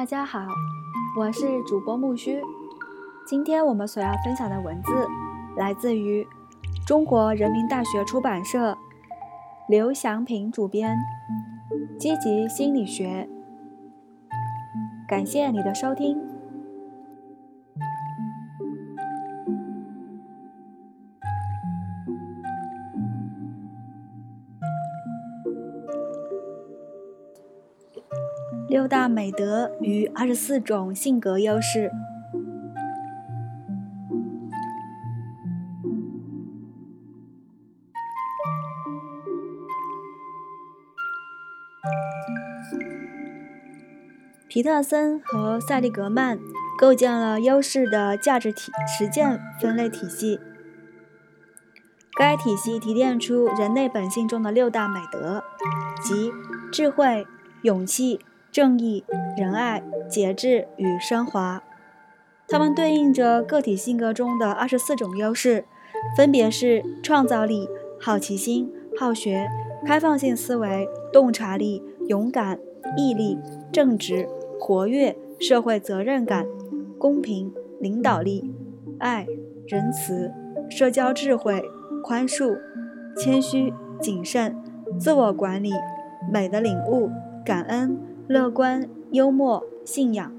大家好，我是主播木须。今天我们所要分享的文字来自于中国人民大学出版社，刘祥平主编，《积极心理学》。感谢你的收听。六大美德与二十四种性格优势。皮特森和塞利格曼构建了优势的价值体实践分类体系。该体系提炼出人类本性中的六大美德，即智慧、勇气。正义、仁爱、节制与升华，它们对应着个体性格中的二十四种优势，分别是创造力、好奇心、好学、开放性思维、洞察力、勇敢、毅力、正直、活跃、社会责任感、公平、领导力、爱、仁慈、社交智慧、宽恕、谦虚、谨慎、自我管理、美的领悟、感恩。乐观、幽默、信仰，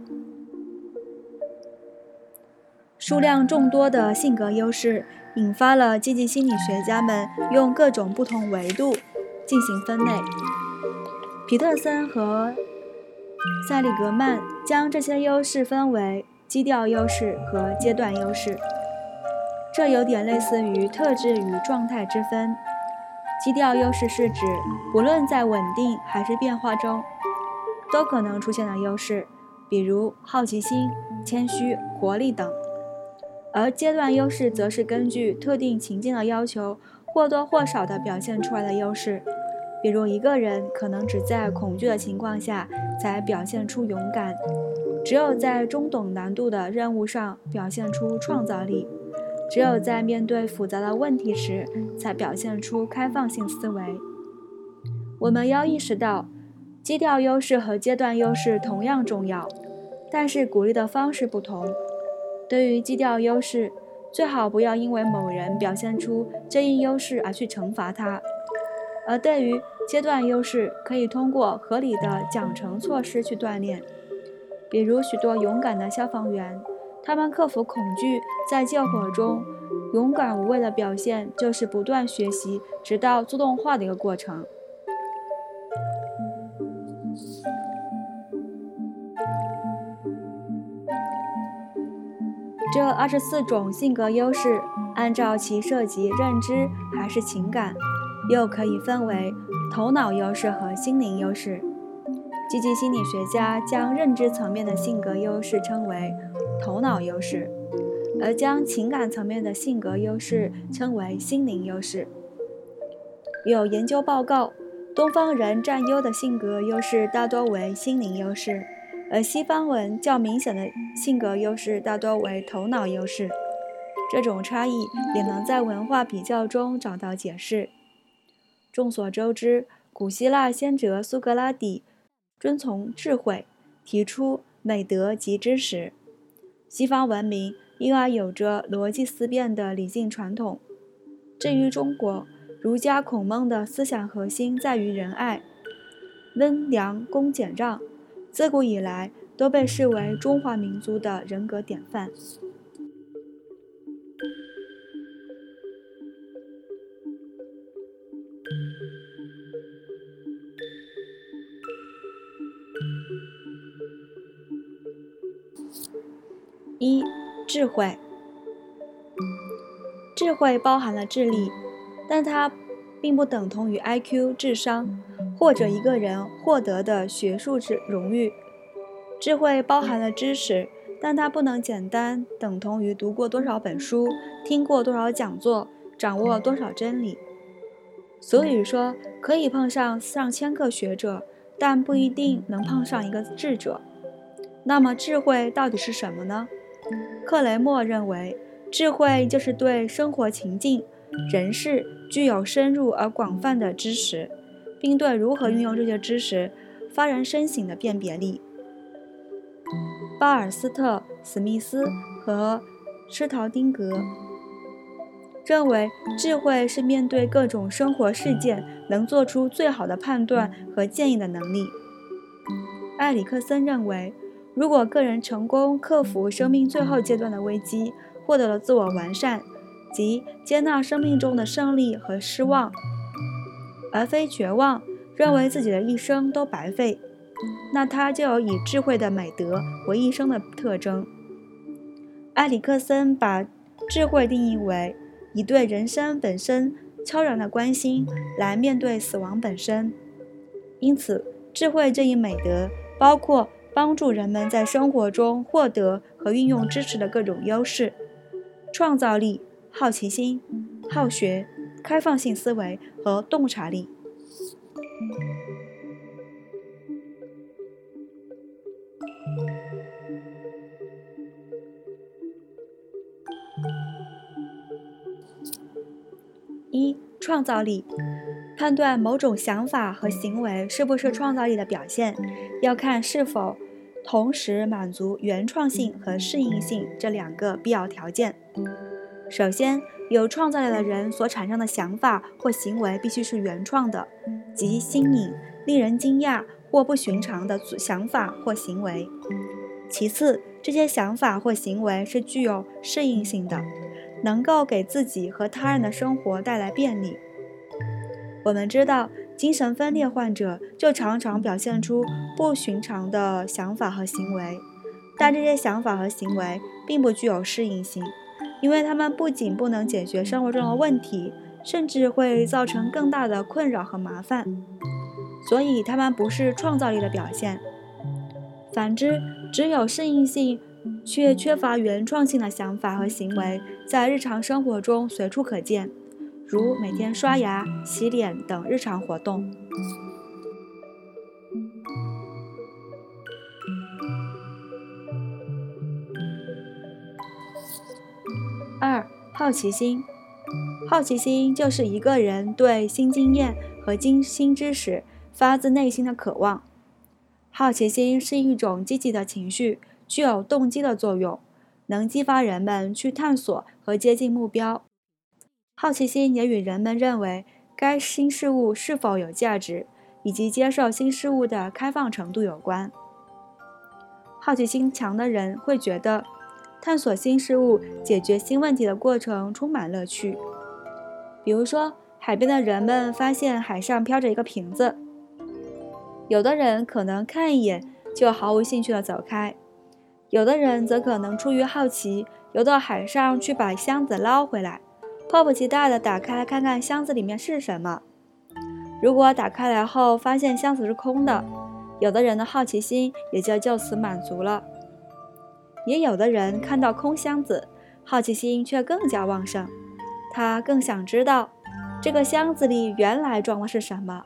数量众多的性格优势，引发了积极心理学家们用各种不同维度进行分类。皮特森和塞利格曼将这些优势分为基调优势和阶段优势，这有点类似于特质与状态之分。基调优势是指不论在稳定还是变化中。都可能出现的优势，比如好奇心、谦虚、活力等；而阶段优势则是根据特定情境的要求，或多或少地表现出来的优势。比如一个人可能只在恐惧的情况下才表现出勇敢，只有在中等难度的任务上表现出创造力，只有在面对复杂的问题时才表现出开放性思维。我们要意识到。基调优势和阶段优势同样重要，但是鼓励的方式不同。对于基调优势，最好不要因为某人表现出这一优势而去惩罚他；而对于阶段优势，可以通过合理的奖惩措施去锻炼。比如许多勇敢的消防员，他们克服恐惧，在救火中勇敢无畏的表现，就是不断学习，直到自动化的一个过程。这二十四种性格优势，按照其涉及认知还是情感，又可以分为头脑优势和心灵优势。积极心理学家将认知层面的性格优势称为头脑优势，而将情感层面的性格优势称为心灵优势。有研究报告，东方人占优的性格优势大多为心灵优势。而西方文较明显的性格优势大多为头脑优势，这种差异也能在文化比较中找到解释。众所周知，古希腊先哲苏格拉底遵从智慧，提出美德及知识。西方文明因而有着逻辑思辨的理性传统。至于中国，儒家孔孟的思想核心在于仁爱、温良恭俭让。自古以来都被视为中华民族的人格典范。一、智慧。智慧包含了智力，但它并不等同于 IQ 智商。或者一个人获得的学术之荣誉，智慧包含了知识，但它不能简单等同于读过多少本书、听过多少讲座、掌握多少真理。所以说，可以碰上上千个学者，但不一定能碰上一个智者。那么，智慧到底是什么呢？克雷默认为，智慧就是对生活情境、人事具有深入而广泛的知识。并对如何运用这些知识发人深省的辨别力。巴尔斯特、史密斯和施陶丁格，认为智慧是面对各种生活事件能做出最好的判断和建议的能力。埃里克森认为，如果个人成功克服生命最后阶段的危机，获得了自我完善，即接纳生命中的胜利和失望，而非绝望，认为自己的一生都白费，那他就有以智慧的美德为一生的特征。埃里克森把智慧定义为以对人生本身悄然的关心来面对死亡本身，因此，智慧这一美德。包括帮助人们在生活中获得和运用知识的各种优势，创造力、好奇心、好学、开放性思维和洞察力。一、创造力。判断某种想法和行为是不是创造力的表现，要看是否同时满足原创性和适应性这两个必要条件。首先，有创造力的人所产生的想法或行为必须是原创的，即新颖、令人惊讶或不寻常的想法或行为。其次，这些想法或行为是具有适应性的，能够给自己和他人的生活带来便利。我们知道，精神分裂患者就常常表现出不寻常的想法和行为，但这些想法和行为并不具有适应性，因为他们不仅不能解决生活中的问题，甚至会造成更大的困扰和麻烦，所以他们不是创造力的表现。反之，只有适应性却缺乏原创性的想法和行为，在日常生活中随处可见。如每天刷牙、洗脸等日常活动。好奇心。好奇心就是一个人对新经验和新新知识发自内心的渴望。好奇心是一种积极的情绪，具有动机的作用，能激发人们去探索和接近目标。好奇心也与人们认为该新事物是否有价值，以及接受新事物的开放程度有关。好奇心强的人会觉得，探索新事物、解决新问题的过程充满乐趣。比如说，海边的人们发现海上飘着一个瓶子，有的人可能看一眼就毫无兴趣地走开，有的人则可能出于好奇游到海上去把箱子捞回来。迫不及待地打开看看箱子里面是什么。如果打开来后发现箱子是空的，有的人的好奇心也就就此满足了。也有的人看到空箱子，好奇心却更加旺盛，他更想知道这个箱子里原来装的是什么，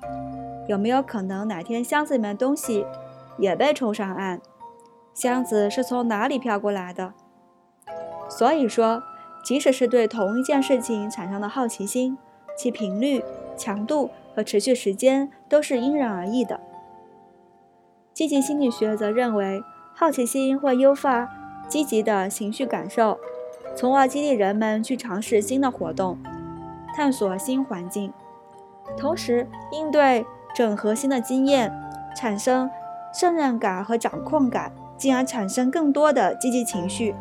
有没有可能哪天箱子里面的东西也被冲上岸？箱子是从哪里飘过来的？所以说。即使是对同一件事情产生的好奇心，其频率、强度和持续时间都是因人而异的。积极心理学则认为，好奇心会诱发积极的情绪感受，从而激励人们去尝试新的活动，探索新环境，同时应对整合新的经验，产生胜任感和掌控感，进而产生更多的积极情绪。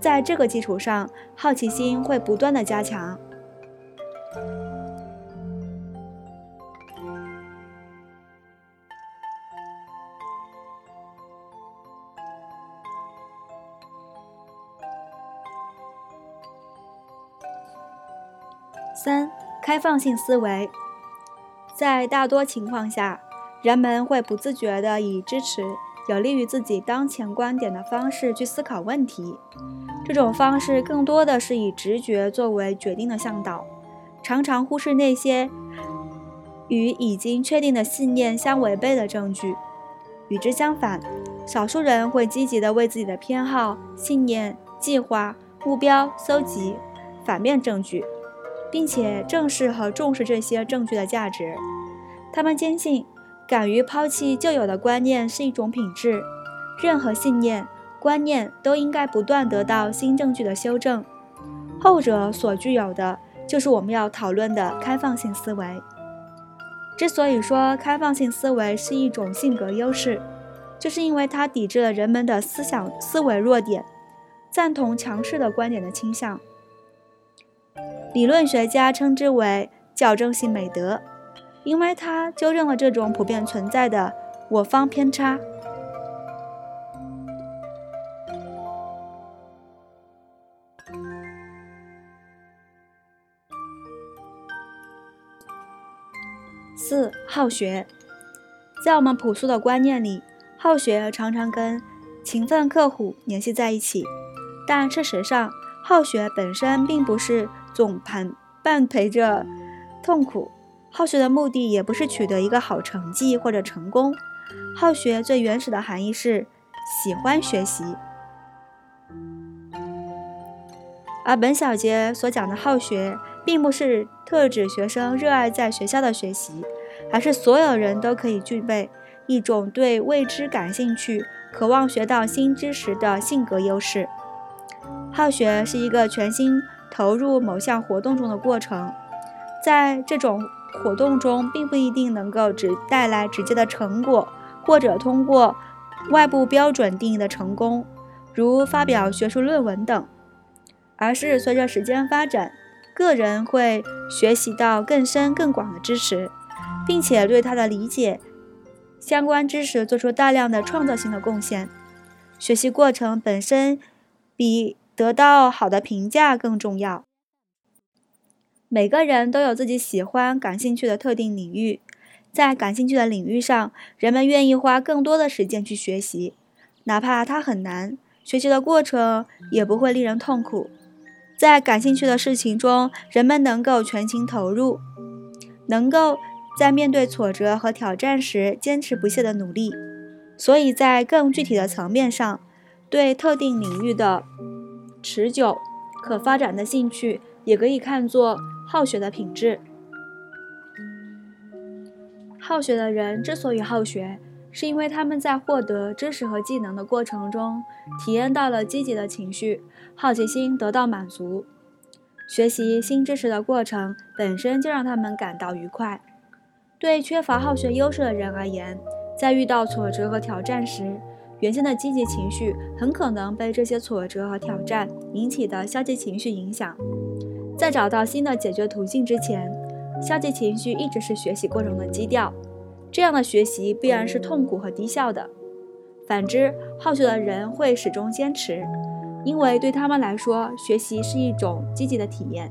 在这个基础上，好奇心会不断的加强。开放性思维，在大多情况下，人们会不自觉地以支持。有利于自己当前观点的方式去思考问题，这种方式更多的是以直觉作为决定的向导，常常忽视那些与已经确定的信念相违背的证据。与之相反，少数人会积极地为自己的偏好、信念、计划、目标搜集反面证据，并且正视和重视这些证据的价值。他们坚信。敢于抛弃旧有的观念是一种品质。任何信念，观念都应该不断得到新证据的修正。后者所具有的，就是我们要讨论的开放性思维。之所以说开放性思维是一种性格优势，就是因为它抵制了人们的思想思维弱点，赞同强势的观点的倾向。理论学家称之为矫正性美德，因为它纠正了这种普遍存在的我方偏差。四好学，在我们朴素的观念里，好学常常跟勤奋刻苦联系在一起。但事实上，好学本身并不是总伴伴陪着痛苦。好学的目的也不是取得一个好成绩或者成功。好学最原始的含义是喜欢学习。而本小节所讲的好学，并不是特指学生热爱在学校的学习，而是所有人都可以具备一种对未知感兴趣、渴望学到新知识的性格优势。好学是一个全新投入某项活动中的过程，在这种活动中，并不一定能够只带来直接的成果，或者通过外部标准定义的成功，如发表学术论文等，而是随着时间发展。个人会学习到更深更广的知识，并且对他的理解相关知识做出大量的创造性的贡献。学习过程本身比得到好的评价更重要。每个人都有自己喜欢、感兴趣的特定领域，在感兴趣的领域上，人们愿意花更多的时间去学习，哪怕它很难，学习的过程也不会令人痛苦。在感兴趣的事情中，人们能够全情投入，能够在面对挫折和挑战时坚持不懈的努力。所以在更具体的层面上，对特定领域的持久、可发展的兴趣，也可以看作好学的品质。好学的人之所以好学，是因为他们在获得知识和技能的过程中，体验到了积极的情绪。好奇心得到满足，学习新知识的过程本身就让他们感到愉快。对缺乏好学优势的人而言，在遇到挫折和挑战时，原先的积极情绪很可能被这些挫折和挑战引起的消极情绪影响。在找到新的解决途径之前，消极情绪一直是学习过程的基调。这样的学习必然是痛苦和低效的。反之，好学的人会始终坚持。因为对他们来说，学习是一种积极的体验。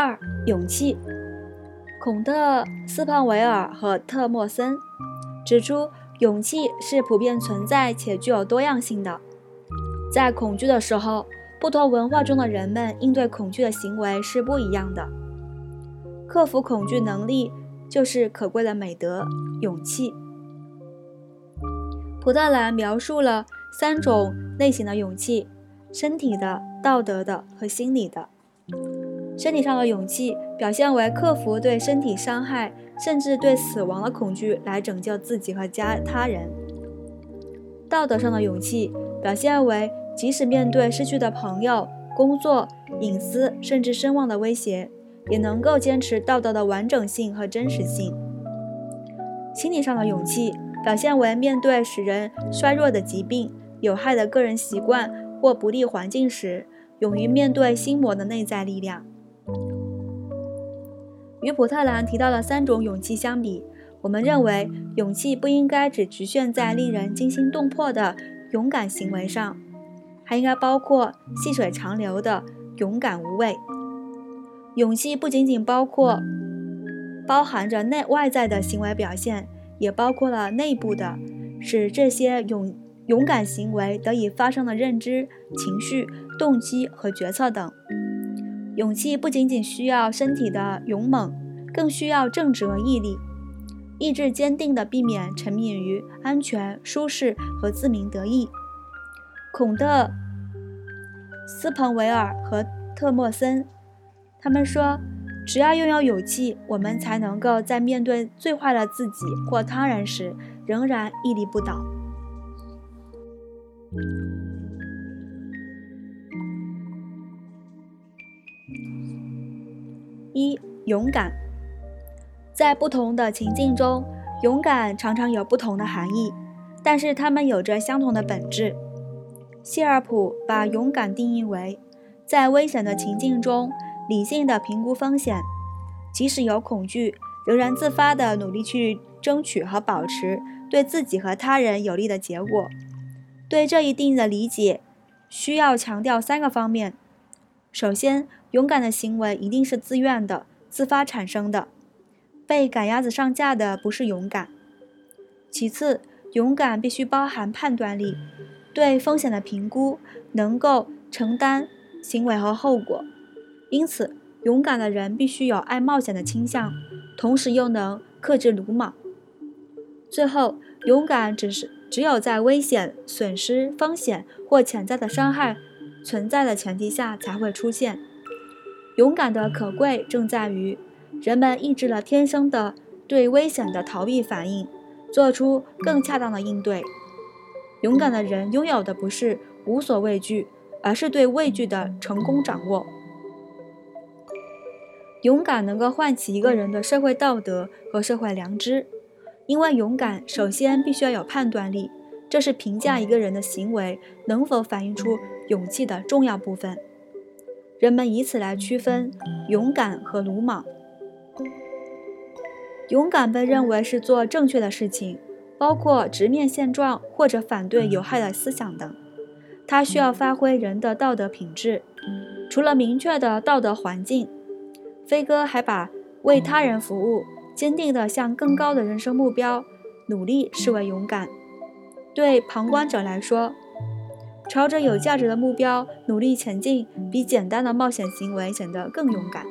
二、勇气。孔特斯潘维尔和特莫森指出，勇气是普遍存在且具有多样性的。在恐惧的时候，不同文化中的人们应对恐惧的行为是不一样的。克服恐惧能力就是可贵的美德——勇气。普特兰描述了三种类型的勇气：身体的、道德的和心理的。身体上的勇气表现为克服对身体伤害，甚至对死亡的恐惧，来拯救自己和家他人。道德上的勇气表现为即使面对失去的朋友、工作、隐私，甚至声望的威胁，也能够坚持道德的完整性和真实性。心理上的勇气表现为面对使人衰弱的疾病、有害的个人习惯或不利环境时，勇于面对心魔的内在力量。与普特兰提到的三种勇气相比，我们认为勇气不应该只局限在令人惊心动魄的勇敢行为上，还应该包括细水长流的勇敢无畏。勇气不仅仅包括包含着内外在的行为表现，也包括了内部的，使这些勇勇敢行为得以发生的认知、情绪、动机和决策等。勇气不仅仅需要身体的勇猛，更需要正直和毅力。意志坚定地避免沉迷于安全、舒适和自鸣得意。孔特、斯彭维尔和特莫森，他们说，只要拥有勇气，我们才能够在面对最坏的自己或他人时，仍然屹立不倒。一、勇敢。在不同的情境中，勇敢常常有不同的含义，但是它们有着相同的本质。谢尔普把勇敢定义为，在危险的情境中，理性的评估风险，即使有恐惧，仍然自发的努力去争取和保持对自己和他人有利的结果。对这一定义的理解，需要强调三个方面。首先，勇敢的行为一定是自愿的、自发产生的。被赶鸭子上架的不是勇敢。其次，勇敢必须包含判断力，对风险的评估，能够承担行为和后果。因此，勇敢的人必须有爱冒险的倾向，同时又能克制鲁莽。最后，勇敢只是。只有在危险、损失、风险或潜在的伤害存在的前提下才会出现。勇敢的可贵正在于，人们抑制了天生的对危险的逃避反应，做出更恰当的应对。勇敢的人拥有的不是无所畏惧，而是对畏惧的成功掌握。勇敢能够唤起一个人的社会道德和社会良知。因为勇敢，首先必须要有判断力，这是评价一个人的行为能否反映出勇气的重要部分。人们以此来区分勇敢和鲁莽。勇敢被认为是做正确的事情，包括直面现状或者反对有害的思想等。它需要发挥人的道德品质。除了明确的道德环境，飞哥还把为他人服务。坚定地向更高的人生目标努力，视为勇敢。对旁观者来说，朝着有价值的目标努力前进，比简单的冒险行为显得更勇敢。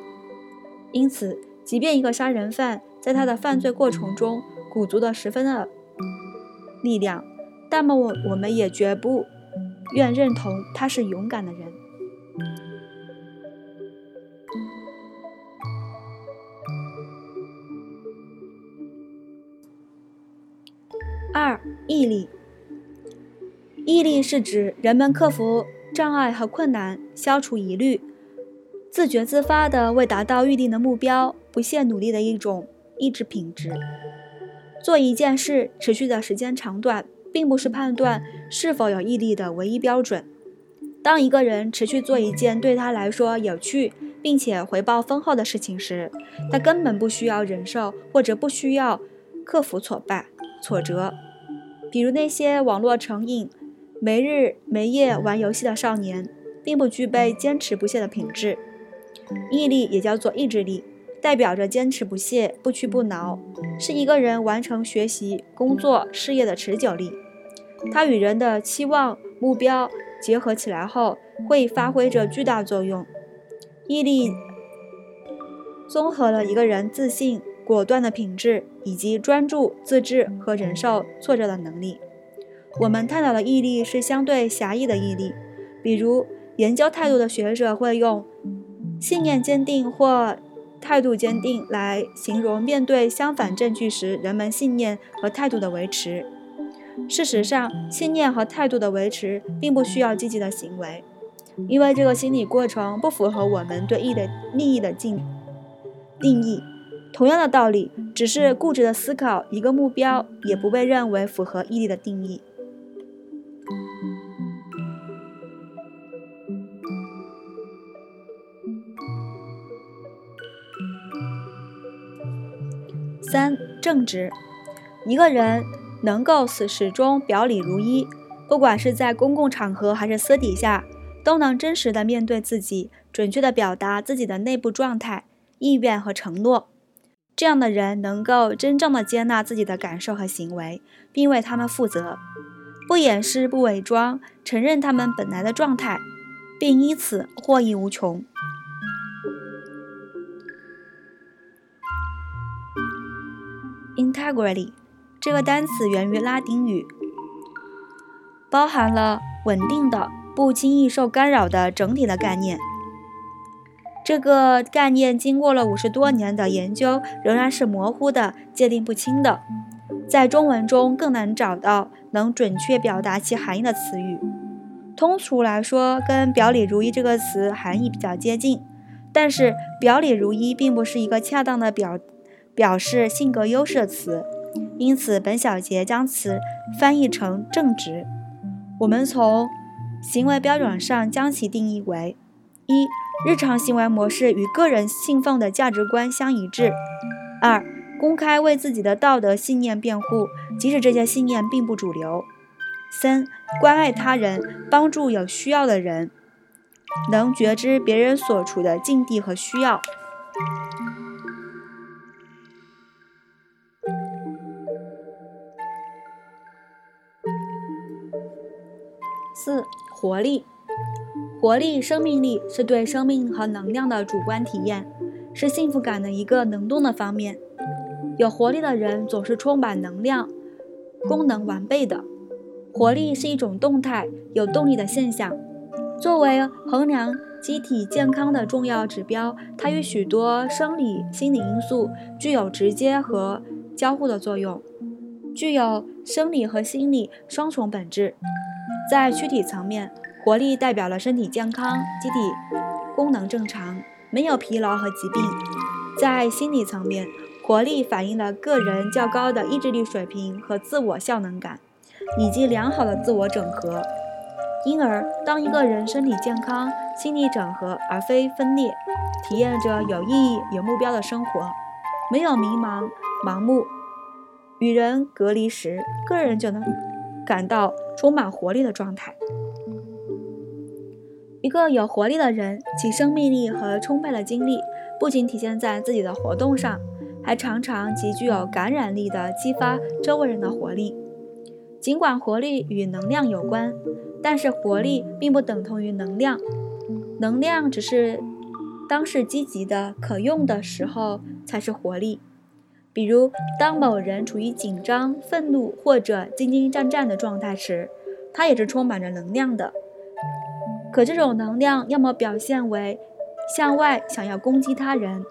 因此，即便一个杀人犯在他的犯罪过程中鼓足了十分的力量，但么我我们也绝不愿认同他是勇敢的人。二、毅力。毅力是指人们克服障碍和困难，消除疑虑，自觉自发地为达到预定的目标不懈努力的一种意志品质。做一件事持续的时间长短，并不是判断是否有毅力的唯一标准。当一个人持续做一件对他来说有趣并且回报丰厚的事情时，他根本不需要忍受或者不需要克服挫败、挫折。比如那些网络成瘾、没日没夜玩游戏的少年，并不具备坚持不懈的品质。毅力也叫做意志力，代表着坚持不懈、不屈不挠，是一个人完成学习、工作、事业的持久力。它与人的期望、目标结合起来后，会发挥着巨大作用。毅力综合了一个人自信。果断的品质，以及专注、自制和忍受挫折的能力。我们探讨的毅力是相对狭义的毅力，比如研究态度的学者会用信念坚定或态度坚定来形容面对相反证据时人们信念和态度的维持。事实上，信念和态度的维持并不需要积极的行为，因为这个心理过程不符合我们对义的利益的定定义。同样的道理，只是固执的思考一个目标，也不被认为符合毅力的定义。三、正直。一个人能够始始终表里如一，不管是在公共场合还是私底下，都能真实的面对自己，准确的表达自己的内部状态、意愿和承诺。这样的人能够真正的接纳自己的感受和行为，并为他们负责，不掩饰、不伪装，承认他们本来的状态，并因此获益无穷。Integrity 这个单词源于拉丁语，包含了稳定的、不轻易受干扰的整体的概念。这个概念经过了五十多年的研究，仍然是模糊的、界定不清的。在中文中更难找到能准确表达其含义的词语。通俗来说，跟“表里如一”这个词含义比较接近。但是“表里如一”并不是一个恰当的表表示性格优势的词，因此本小节将此翻译成正直。我们从行为标准上将其定义为：一、日常行为模式与个人信奉的价值观相一致；二、公开为自己的道德信念辩护，即使这些信念并不主流；三、关爱他人，帮助有需要的人。能觉知别人所处的境地和需要。四、活力，活力、生命力是对生命和能量的主观体验，是幸福感的一个能动的方面。有活力的人总是充满能量，功能完备的。活力是一种动态、有动力的现象。作为衡量机体健康的重要指标，它与许多生理、心理因素具有直接和交互的作用，具有生理和心理双重本质。在躯体层面，活力代表了身体健康、机体功能正常，没有疲劳和疾病；在心理层面，活力反映了个人较高的意志力水平和自我效能感，以及良好的自我整合。因而，当一个人身体健康、心理整合而非分裂，体验着有意义、有目标的生活，没有迷茫、盲目，与人隔离时，个人就能感到充满活力的状态。一个有活力的人，其生命力和充沛的精力不仅体现在自己的活动上，还常常极具有感染力地激发周围人的活力。尽管活力与能量有关。但是活力并不等同于能量，能量只是当是积极的、可用的时候才是活力。比如，当某人处于紧张、愤怒或者兢兢战战的状态时，他也是充满着能量的。可这种能量要么表现为向外想要攻击他人，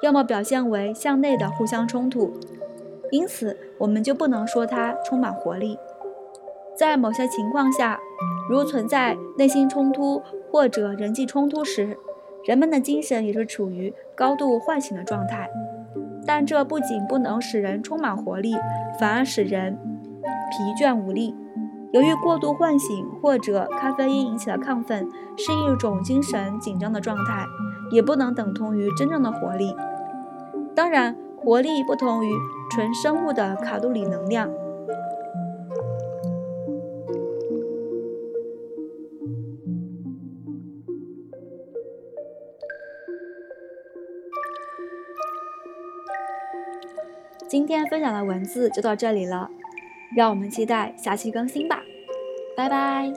要么表现为向内的互相冲突，因此我们就不能说他充满活力。在某些情况下，如存在内心冲突或者人际冲突时，人们的精神也是处于高度唤醒的状态。但这不仅不能使人充满活力，反而使人疲倦无力。由于过度唤醒或者咖啡因引起的亢奋是一种精神紧张的状态，也不能等同于真正的活力。当然，活力不同于纯生物的卡路里能量。今天分享的文字就到这里了让我们期待下期更新吧。拜拜。